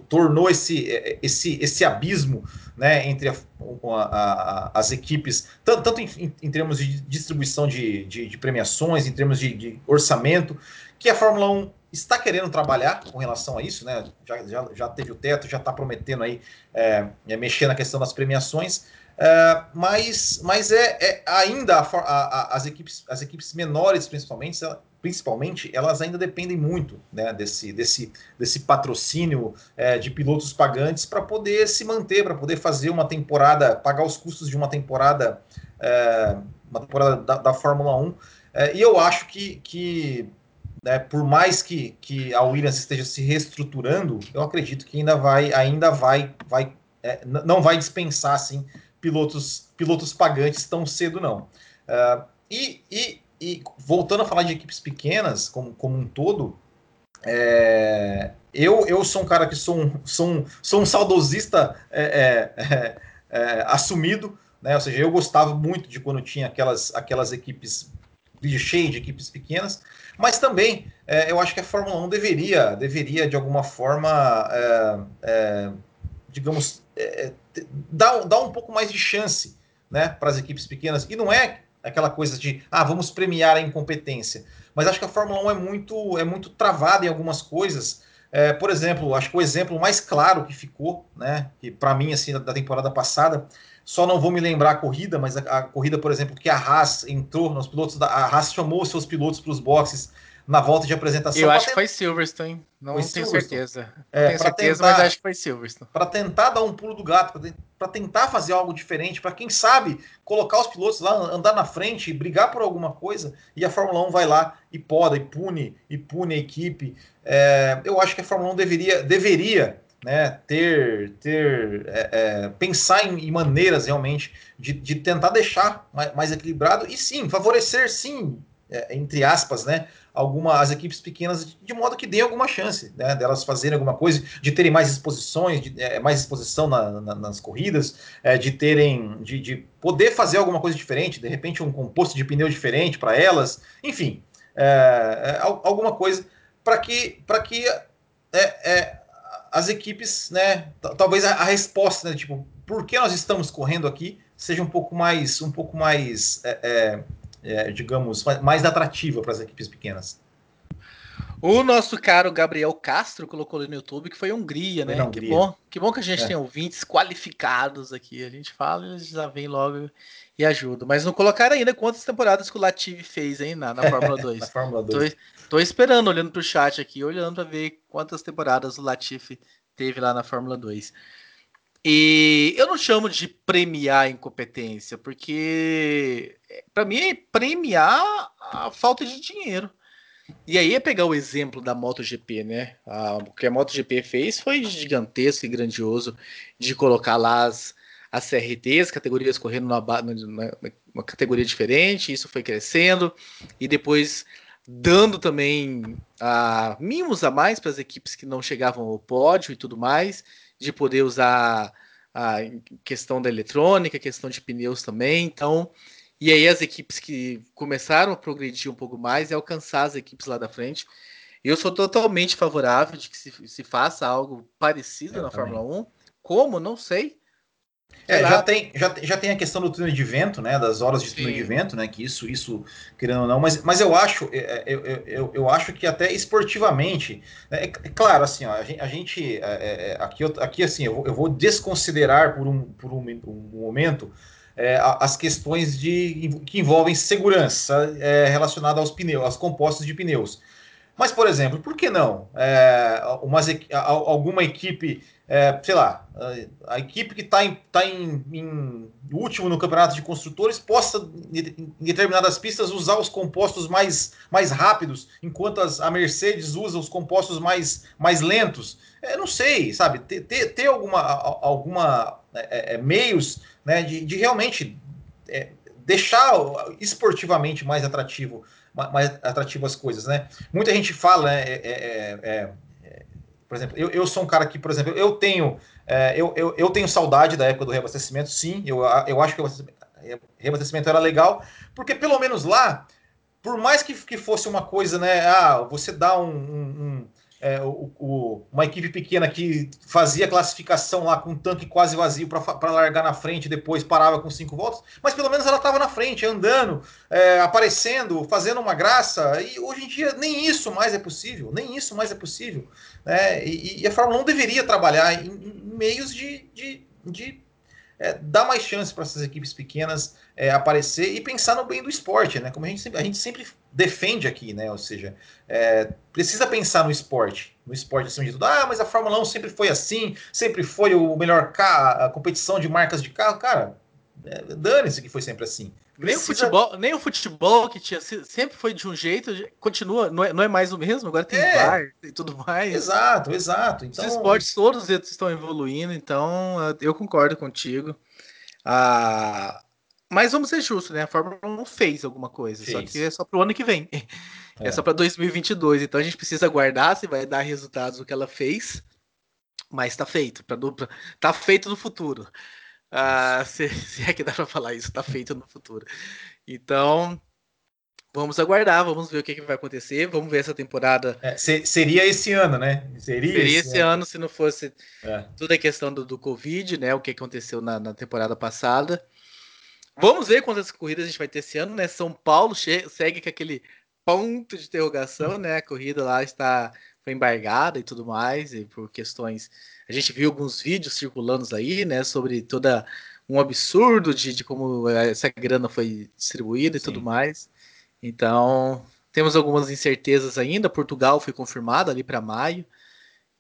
Tornou esse, esse, esse abismo né, entre a, a, a, as equipes, tanto, tanto em, em, termos de distribuição de, de, de premiações, em termos de, de, orçamento, que a Fórmula 1 está querendo trabalhar com relação a isso, né? já, já, já teve o teto, já está prometendo aí é, é, mexer na questão das premiações, é, mas, mas é, é ainda as, equipes, as equipes menores, principalmente, principalmente, elas ainda dependem muito né, desse, desse, desse patrocínio é, de pilotos pagantes para poder se manter, para poder fazer uma temporada, pagar os custos de uma temporada, é, uma temporada da, da Fórmula 1. É, e eu acho que, que né, por mais que, que a Williams esteja se reestruturando, eu acredito que ainda vai, ainda vai, vai é, não vai dispensar assim pilotos, pilotos pagantes tão cedo não. Uh, e, e e voltando a falar de equipes pequenas como, como um todo, é, eu, eu sou um cara que sou um, sou um, sou um saudosista é, é, é, é assumido, né? ou seja, eu gostava muito de quando tinha aquelas, aquelas equipes cheias de equipes pequenas, mas também é, eu acho que a Fórmula 1 deveria, deveria de alguma forma, digamos, dar, dar um pouco mais de chance né, para as equipes pequenas, e não é aquela coisa de, ah, vamos premiar a incompetência. Mas acho que a Fórmula 1 é muito, é muito travada em algumas coisas. É, por exemplo, acho que o exemplo mais claro que ficou, né, que para mim, assim, da temporada passada, só não vou me lembrar a corrida, mas a, a corrida, por exemplo, que a Haas entrou nos pilotos, da, a Haas chamou seus pilotos para os boxes na volta de apresentação. Eu acho ter... que foi Silverstone, não foi tenho Silverstone. certeza. Não é, tenho certeza, tentar, mas acho que foi Silverstone. Para tentar dar um pulo do gato, para tentar fazer algo diferente, para quem sabe colocar os pilotos lá, andar na frente e brigar por alguma coisa, e a Fórmula 1 vai lá e poda, e pune, e pune a equipe. É, eu acho que a Fórmula 1 deveria, deveria né, ter, ter é, é, pensar em, em, maneiras realmente de, de tentar deixar mais, mais, equilibrado e sim, favorecer sim, é, entre aspas, né, algumas as equipes pequenas de modo que dê alguma chance né, delas fazerem alguma coisa, de terem mais exposições, de, é, mais exposição na, na, nas corridas, é, de terem, de, de, poder fazer alguma coisa diferente, de repente um composto de pneu diferente para elas, enfim, é, alguma coisa para que para que as equipes, né, talvez a, a, resposta, né, tipo, por que nós estamos correndo aqui, seja um pouco mais um pouco mais é, digamos, mais atrativa para as equipes pequenas. O nosso caro Gabriel Castro colocou ali no YouTube que foi Hungria, né? Hungria. Que bom, que bom que a gente é. tem ouvintes qualificados aqui. A gente fala e eles já vem logo e ajuda. Mas não colocaram ainda quantas temporadas que o Latifi fez aí na, na (laughs) Fórmula 2. na Fórmula 2. Tô, tô, esperando, olhando para o chat aqui, olhando para ver quantas temporadas o Latifi teve lá na Fórmula 2. E eu não chamo de premiar a incompetência, porque eh, para mim é premiar a falta de dinheiro. E aí é pegar o exemplo da MotoGP, né? A, o que a MotoGP fez foi gigantesco e grandioso de colocar lá as, as CRTs, categorias correndo numa, numa categoria diferente, isso foi crescendo, e depois dando também a, mimos a mais para as equipes que não chegavam ao pódio e tudo mais de poder usar a questão da eletrônica, questão de pneus também. Então, e aí as equipes que começaram a progredir um pouco mais e alcançar as equipes lá da frente. Eu sou totalmente favorável de que se, se faça algo parecido Eu na também. Fórmula 1. Como? Não sei. É, já tem, já, já tem a questão do túnel de vento, né? Das horas de Sim. túnel de vento, né? Que isso, isso, querendo ou não, mas, mas eu acho, é, é, eu, eu, eu acho que até esportivamente, né, é, é claro, assim, ó, a gente, gente é, é aqui, aqui assim, eu vou, eu vou desconsiderar por um, por um, um momento é, as questões de, que envolvem segurança é, relacionada aos pneus, aos compostos de pneus. Mas, por exemplo, por que não é, alguma equipe, é, sei lá, a, equipe que está em, tá em, em, último no campeonato de construtores possa, em determinadas pistas, usar os compostos mais, mais rápidos, enquanto as, a Mercedes usa os compostos mais, mais lentos? É, não sei, sabe? Ter, ter, ter alguma, alguma é, é, meios né, de, de realmente é, deixar esportivamente mais atrativo mais atrativo as coisas, né? Muita gente fala, né, é, é, é, é, por exemplo, eu, eu sou um cara que, por exemplo, eu tenho, é, eu, eu, eu, tenho saudade da época do reabastecimento, sim, eu, eu acho que o reabastecimento era legal, porque pelo menos lá, por mais que, que fosse uma coisa, né, ah, você dá um, um é, o, o, uma equipe pequena que fazia classificação lá com um tanque quase vazio para largar na frente, depois parava com cinco voltas, mas pelo menos ela estava na frente, andando, é, aparecendo, fazendo uma graça. E hoje em dia nem isso mais é possível, nem isso mais é possível. Né? E, e a Fórmula 1 deveria trabalhar em, em meios de, de, de é, dar mais chance para essas equipes pequenas é, aparecer e pensar no bem do esporte, né? Como a gente sempre, a gente sempre defende aqui, né? Ou seja, é, precisa pensar no esporte, no esporte acima de tudo. Ah, mas a Fórmula 1 sempre foi assim, sempre foi o melhor carro, a competição de marcas de carro. Cara, é, dane-se que foi sempre assim. Nem, o futebol, nem o futebol que tinha sempre foi de um jeito, continua, não é, não é mais o mesmo, agora tem é, VAR e tudo mais. Exato, exato. Então... Os esportes todos estão evoluindo, então eu concordo contigo. Ah, mas vamos ser justos, né? A Fórmula 1 fez alguma coisa, fez. só que é só para o ano que vem. (laughs) É. é só para 2022, então a gente precisa aguardar se vai dar resultados do que ela fez. Mas está feito, pra, tá feito no futuro. Ah, se, (laughs) se, é que dá para falar isso, está feito no futuro. Então, vamos aguardar, vamos ver o que, que vai acontecer, vamos ver essa temporada. É, seria esse ano, né? Seria, seria esse, esse ano. ano se não fosse é. toda a questão do, do Covid, né? O que aconteceu na, na, temporada passada. Vamos ver quantas corridas a gente vai ter esse ano, né? São Paulo segue com aquele ponto de interrogação, né? A corrida lá está foi embargada e tudo mais, e por questões a gente viu alguns vídeos circulando aí, né, sobre toda um absurdo de, de como essa grana foi distribuída e Sim. tudo mais. Então, temos algumas incertezas ainda. Portugal foi confirmado ali para maio.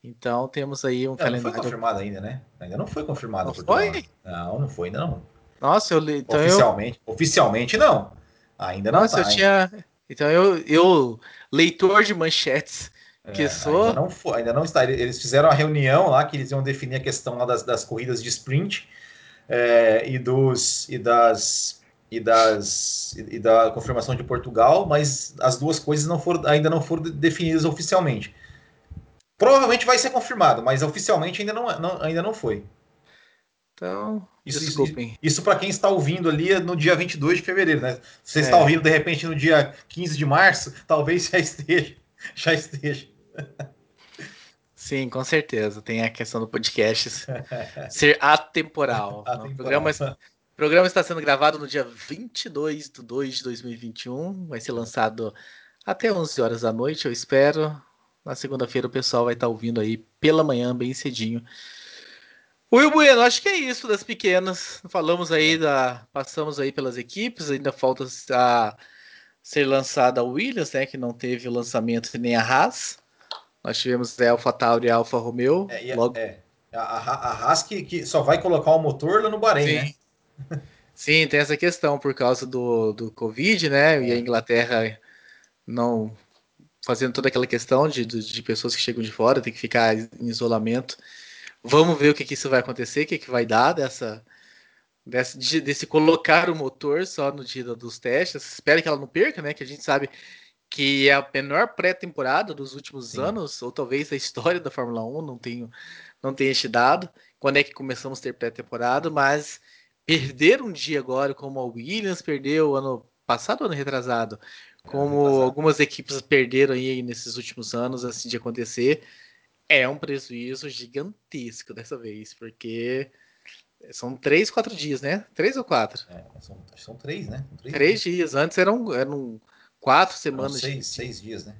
Então, temos aí um não, calendário. Não foi confirmado ainda, né? Ainda não foi confirmado. Não foi? Não, não foi, não. Nossa, eu li. Então oficialmente, eu... oficialmente não. Ainda não. Nossa, tá, eu tinha. Então eu, eu, leitor de manchetes, que é, sou. Ainda não, foi, ainda não está. Eles fizeram a reunião lá que eles iam definir a questão lá das, das corridas de sprint é, e dos e das e das e da confirmação de Portugal, mas as duas coisas não foram, ainda não foram definidas oficialmente. Provavelmente vai ser confirmado, mas oficialmente ainda não, não ainda não foi. Então, isso, desculpem. Isso, isso para quem está ouvindo ali no dia 22 de fevereiro, né? Se você é. está ouvindo de repente no dia 15 de março, talvez já esteja, (laughs) já esteja. Sim, com certeza. Tem a questão do podcast (laughs) ser atemporal. atemporal. O programa, o programa está sendo gravado no dia 22 de 2 de 2021. Vai ser lançado até 11 horas da noite, eu espero. Na segunda-feira o pessoal vai estar ouvindo aí pela manhã, bem cedinho. Will Bueno, acho que é isso das pequenas. Falamos aí da. Passamos aí pelas equipes, ainda falta a, ser lançada a Williams, né? Que não teve o lançamento nem a Haas. Nós tivemos a Alpha Tauri e a Alfa Romeo. É, logo... é. A, a, a Haas que, que, só vai colocar o motor lá no Bahrein, Sim. né? Sim, tem essa questão por causa do, do Covid, né? E a Inglaterra não fazendo toda aquela questão de, de, de pessoas que chegam de fora, tem que ficar em isolamento. Vamos ver o que, que isso vai acontecer, o que, que vai dar dessa, desse, de, desse colocar o motor só no dia dos testes. Espero que ela não perca, né? Que a gente sabe que é a menor pré-temporada dos últimos Sim. anos, ou talvez da história da Fórmula 1, não tenho, não tenha este dado, quando é que começamos a ter pré-temporada, mas perder um dia agora, como a Williams perdeu ano passado ano retrasado, como é, algumas equipes perderam aí nesses últimos anos, assim de acontecer, é um prejuízo gigantesco dessa vez, porque são três, quatro dias, né? Três ou quatro? É, são, são três, né? Três, três dias. Antes eram, eram quatro semanas. Não, seis, de... seis dias, né?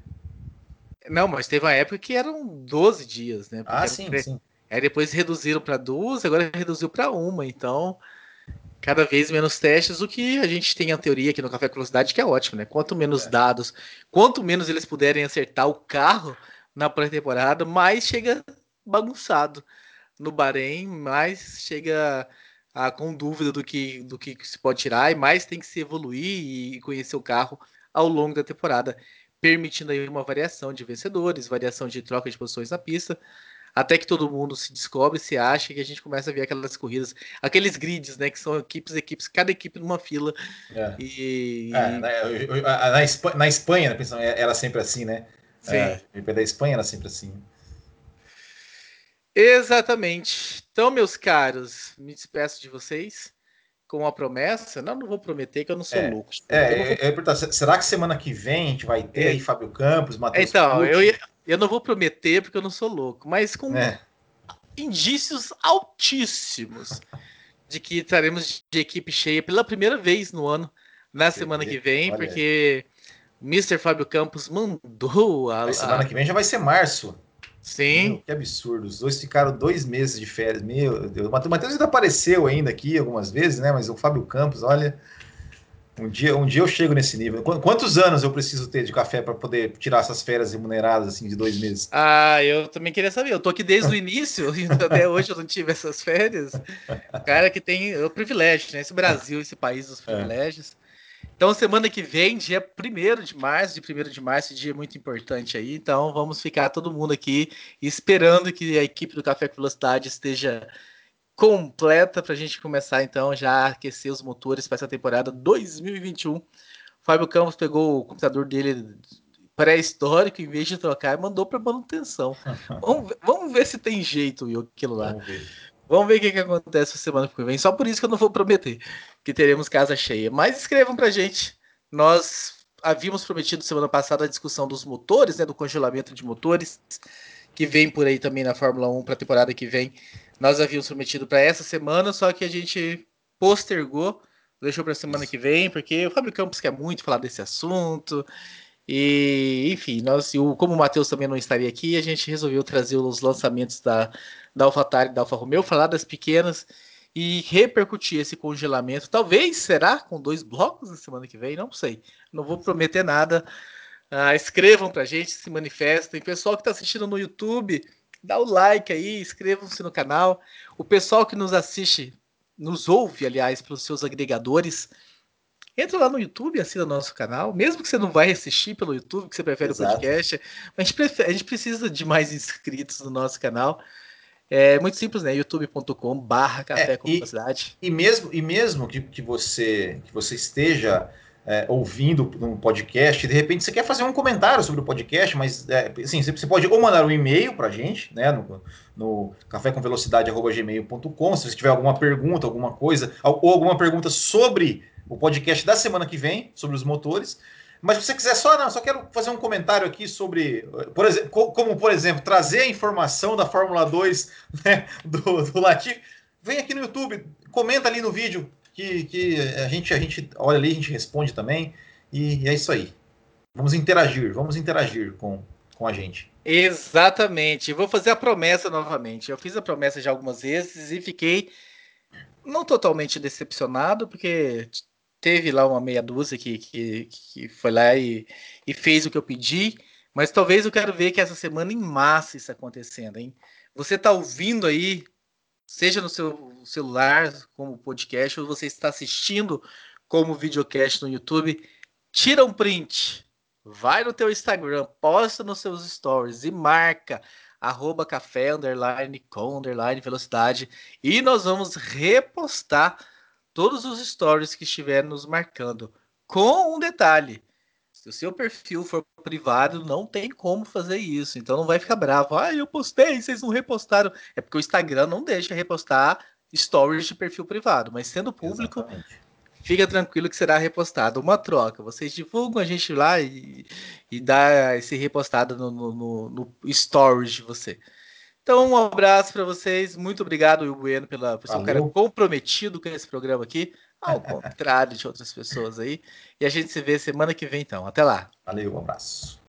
Não, mas teve uma época que eram 12 dias, né? Porque ah, sim, pre... sim. Aí depois reduziram para duas, agora reduziu para uma. Então, cada vez menos testes, o que a gente tem a teoria aqui no Café Velocidade, que é ótimo, né? Quanto menos é. dados, quanto menos eles puderem acertar o carro na pré-temporada, mais chega bagunçado no Bahrein, mais chega a, com dúvida do que, do que se pode tirar, e mais tem que se evoluir e conhecer o carro ao longo da temporada, permitindo aí uma variação de vencedores, variação de troca de posições na pista até que todo mundo se descobre, se acha, que a gente começa a ver aquelas corridas, aqueles grids, né? Que são equipes, equipes, cada equipe numa fila. É. E, é, na, na, Espanha, na Espanha, era sempre assim, né? Sim. É, da Espanha era sempre assim. Exatamente. Então, meus caros, me despeço de vocês com uma promessa. Não, não vou prometer que eu não sou é, louco. É, é, será que semana que vem a gente vai ter é. aí Fábio Campos, Matheus Então, eu eu não vou prometer porque eu não sou louco, mas com é. indícios altíssimos de que estaremos de equipe cheia pela primeira vez no ano, na semana que vem, Olha. porque o Mr. Fábio Campos mandou a. Mas semana que vem já vai ser março. Sim. Meu, que absurdo. Os dois ficaram dois meses de férias. Meu Deus. O Matheus ainda apareceu ainda aqui algumas vezes, né? Mas o Fábio Campos, olha. Um dia, um dia eu chego nesse nível. Quantos anos eu preciso ter de café para poder tirar essas férias remuneradas assim de dois meses? Ah, eu também queria saber. Eu tô aqui desde o (laughs) início e até hoje eu não tive essas férias. Cara que tem o privilégio, né? Esse Brasil, esse país dos é. privilégios. É. Então, semana que vem, dia 1 de março, de 1 de março, dia muito importante aí. Então, vamos ficar todo mundo aqui esperando que a equipe do Café com Velocidade esteja completa para a gente começar então já aquecer os motores para essa temporada 2021. O Fábio Campos pegou o computador dele pré-histórico, em vez de trocar, mandou para manutenção. (laughs) vamos, ver, vamos ver se tem jeito aquilo lá. Vamos ver. Vamos ver o que, que acontece na semana que vem. Só por isso que eu não vou prometer que teremos casa cheia. Mas escrevam para gente. Nós havíamos prometido semana passada a discussão dos motores, né, do congelamento de motores, que vem por aí também na Fórmula 1 para a temporada que vem. Nós havíamos prometido para essa semana, só que a gente postergou, deixou para semana que vem, porque o Fábio Campos quer muito falar desse assunto. E, enfim, nós, como o Matheus também não estaria aqui, a gente resolveu trazer os lançamentos da, da AlphaTauri e da Alfa Romeo, falar das pequenas e repercutir esse congelamento. Talvez será com dois blocos na semana que vem, não sei. Não vou prometer nada. Ah, escrevam a gente, se manifestem. Pessoal que está assistindo no YouTube, dá o like aí, inscrevam-se no canal. O pessoal que nos assiste, nos ouve, aliás, pelos seus agregadores, entra lá no YouTube e assina nosso canal. Mesmo que você não vai assistir pelo YouTube, que você prefere Exato. o podcast, a gente, prefere, a gente precisa de mais inscritos no nosso canal. É muito simples, né? youtube.com barra café é, com e, e mesmo E mesmo que, que, você, que você esteja é, ouvindo um podcast, de repente você quer fazer um comentário sobre o podcast, mas é, assim, você pode ou mandar um e-mail para a gente, né, no, no cafécomvelocidade.gmail.com, se você tiver alguma pergunta, alguma coisa, ou alguma pergunta sobre o podcast da semana que vem, sobre os motores. Mas se você quiser só, não, só quero fazer um comentário aqui sobre, por exemplo, como por exemplo, trazer a informação da Fórmula 2 (laughs) né, do, do Latif, vem aqui no YouTube, comenta ali no vídeo, que, que a, gente, a gente olha ali, a gente responde também. E, e é isso aí. Vamos interagir, vamos interagir com, com a gente. Exatamente. Vou fazer a promessa novamente. Eu fiz a promessa já algumas vezes e fiquei não totalmente decepcionado, porque teve lá uma meia dúzia que, que, que foi lá e, e fez o que eu pedi. Mas talvez eu quero ver que essa semana em massa isso acontecendo, hein? Você tá ouvindo aí seja no seu celular como podcast ou você está assistindo como videocast no YouTube, tira um print, vai no teu Instagram, posta nos seus stories e marca arroba café underline com underline velocidade e nós vamos repostar todos os stories que estiverem nos marcando com um detalhe se o seu perfil for privado, não tem como fazer isso. Então não vai ficar bravo. Ah, eu postei, vocês não repostaram. É porque o Instagram não deixa repostar stories de perfil privado. Mas sendo público, Exatamente. fica tranquilo que será repostado. Uma troca. Vocês divulgam a gente lá e, e dá esse repostado no, no, no stories de você. Então, um abraço para vocês. Muito obrigado, Hugo Bueno, pela, por ser um cara comprometido com esse programa aqui, ao (laughs) contrário de outras pessoas aí. E a gente se vê semana que vem, então. Até lá. Valeu, um abraço.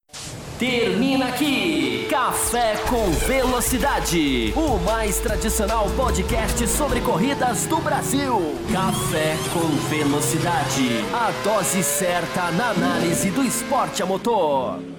Termina aqui Café com Velocidade, o mais tradicional podcast sobre corridas do Brasil. Café com Velocidade, a dose certa na análise do esporte a motor.